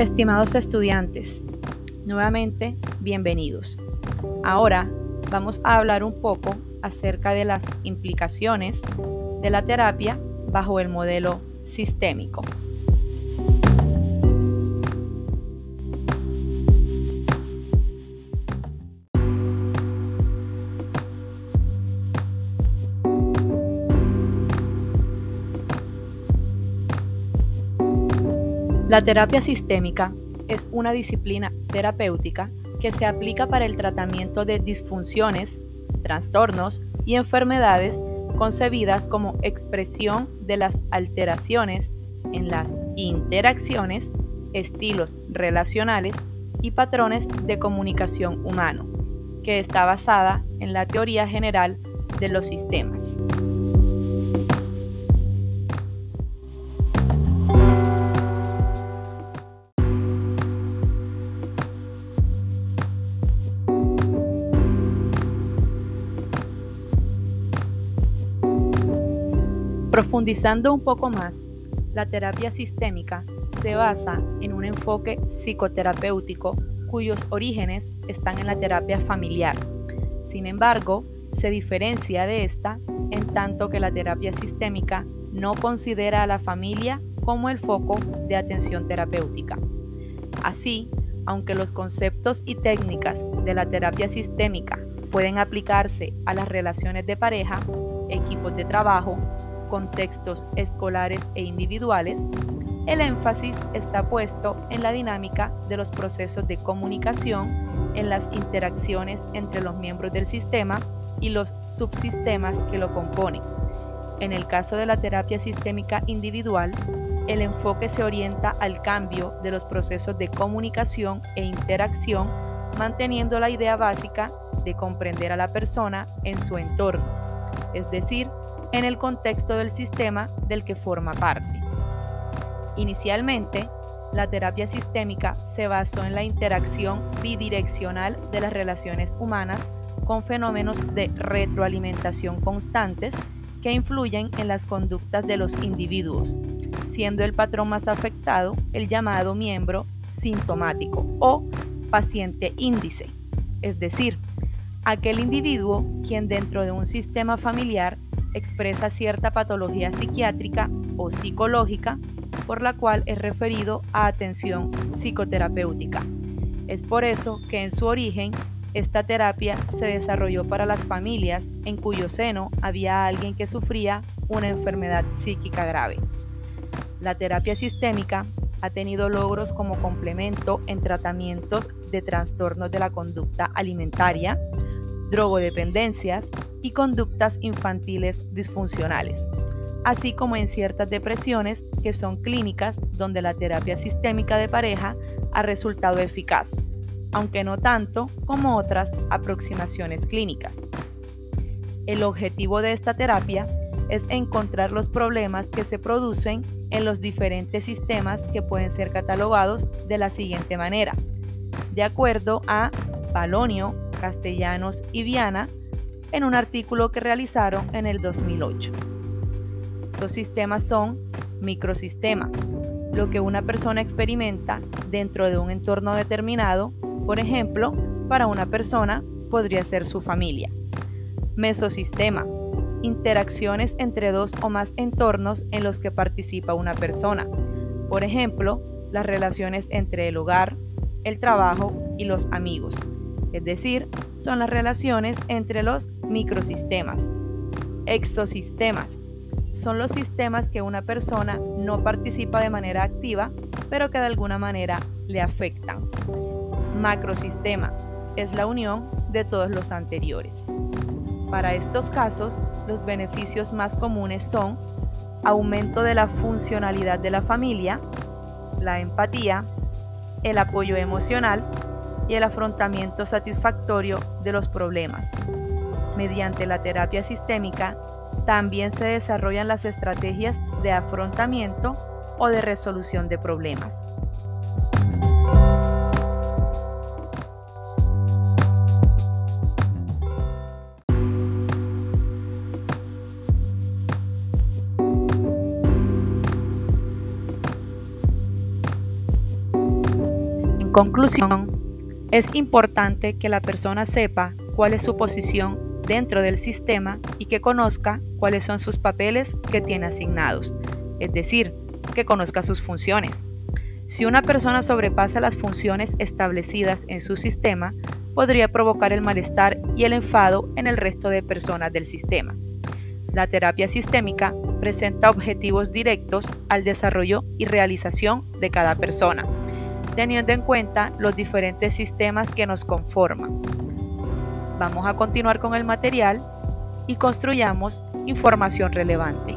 Estimados estudiantes, nuevamente bienvenidos. Ahora vamos a hablar un poco acerca de las implicaciones de la terapia bajo el modelo sistémico. La terapia sistémica es una disciplina terapéutica que se aplica para el tratamiento de disfunciones, trastornos y enfermedades concebidas como expresión de las alteraciones en las interacciones, estilos relacionales y patrones de comunicación humano, que está basada en la teoría general de los sistemas. Profundizando un poco más, la terapia sistémica se basa en un enfoque psicoterapéutico cuyos orígenes están en la terapia familiar. Sin embargo, se diferencia de esta en tanto que la terapia sistémica no considera a la familia como el foco de atención terapéutica. Así, aunque los conceptos y técnicas de la terapia sistémica pueden aplicarse a las relaciones de pareja, equipos de trabajo, contextos escolares e individuales, el énfasis está puesto en la dinámica de los procesos de comunicación, en las interacciones entre los miembros del sistema y los subsistemas que lo componen. En el caso de la terapia sistémica individual, el enfoque se orienta al cambio de los procesos de comunicación e interacción, manteniendo la idea básica de comprender a la persona en su entorno, es decir, en el contexto del sistema del que forma parte. Inicialmente, la terapia sistémica se basó en la interacción bidireccional de las relaciones humanas con fenómenos de retroalimentación constantes que influyen en las conductas de los individuos, siendo el patrón más afectado el llamado miembro sintomático o paciente índice, es decir, aquel individuo quien dentro de un sistema familiar expresa cierta patología psiquiátrica o psicológica por la cual es referido a atención psicoterapéutica. Es por eso que en su origen esta terapia se desarrolló para las familias en cuyo seno había alguien que sufría una enfermedad psíquica grave. La terapia sistémica ha tenido logros como complemento en tratamientos de trastornos de la conducta alimentaria, drogodependencias y conductas infantiles disfuncionales, así como en ciertas depresiones que son clínicas donde la terapia sistémica de pareja ha resultado eficaz, aunque no tanto como otras aproximaciones clínicas. El objetivo de esta terapia es encontrar los problemas que se producen en los diferentes sistemas que pueden ser catalogados de la siguiente manera. De acuerdo a Palonio, Castellanos y Viana, en un artículo que realizaron en el 2008. Estos sistemas son microsistemas, lo que una persona experimenta dentro de un entorno determinado, por ejemplo, para una persona podría ser su familia. Mesosistema, interacciones entre dos o más entornos en los que participa una persona, por ejemplo, las relaciones entre el hogar, el trabajo y los amigos es decir, son las relaciones entre los microsistemas. Exosistemas son los sistemas que una persona no participa de manera activa, pero que de alguna manera le afectan. Macrosistema es la unión de todos los anteriores. Para estos casos, los beneficios más comunes son aumento de la funcionalidad de la familia, la empatía, el apoyo emocional, y el afrontamiento satisfactorio de los problemas. Mediante la terapia sistémica, también se desarrollan las estrategias de afrontamiento o de resolución de problemas. conclusión, es importante que la persona sepa cuál es su posición dentro del sistema y que conozca cuáles son sus papeles que tiene asignados, es decir, que conozca sus funciones. Si una persona sobrepasa las funciones establecidas en su sistema, podría provocar el malestar y el enfado en el resto de personas del sistema. La terapia sistémica presenta objetivos directos al desarrollo y realización de cada persona, teniendo en cuenta los diferentes sistemas que nos conforman. Vamos a continuar con el material y construyamos información relevante.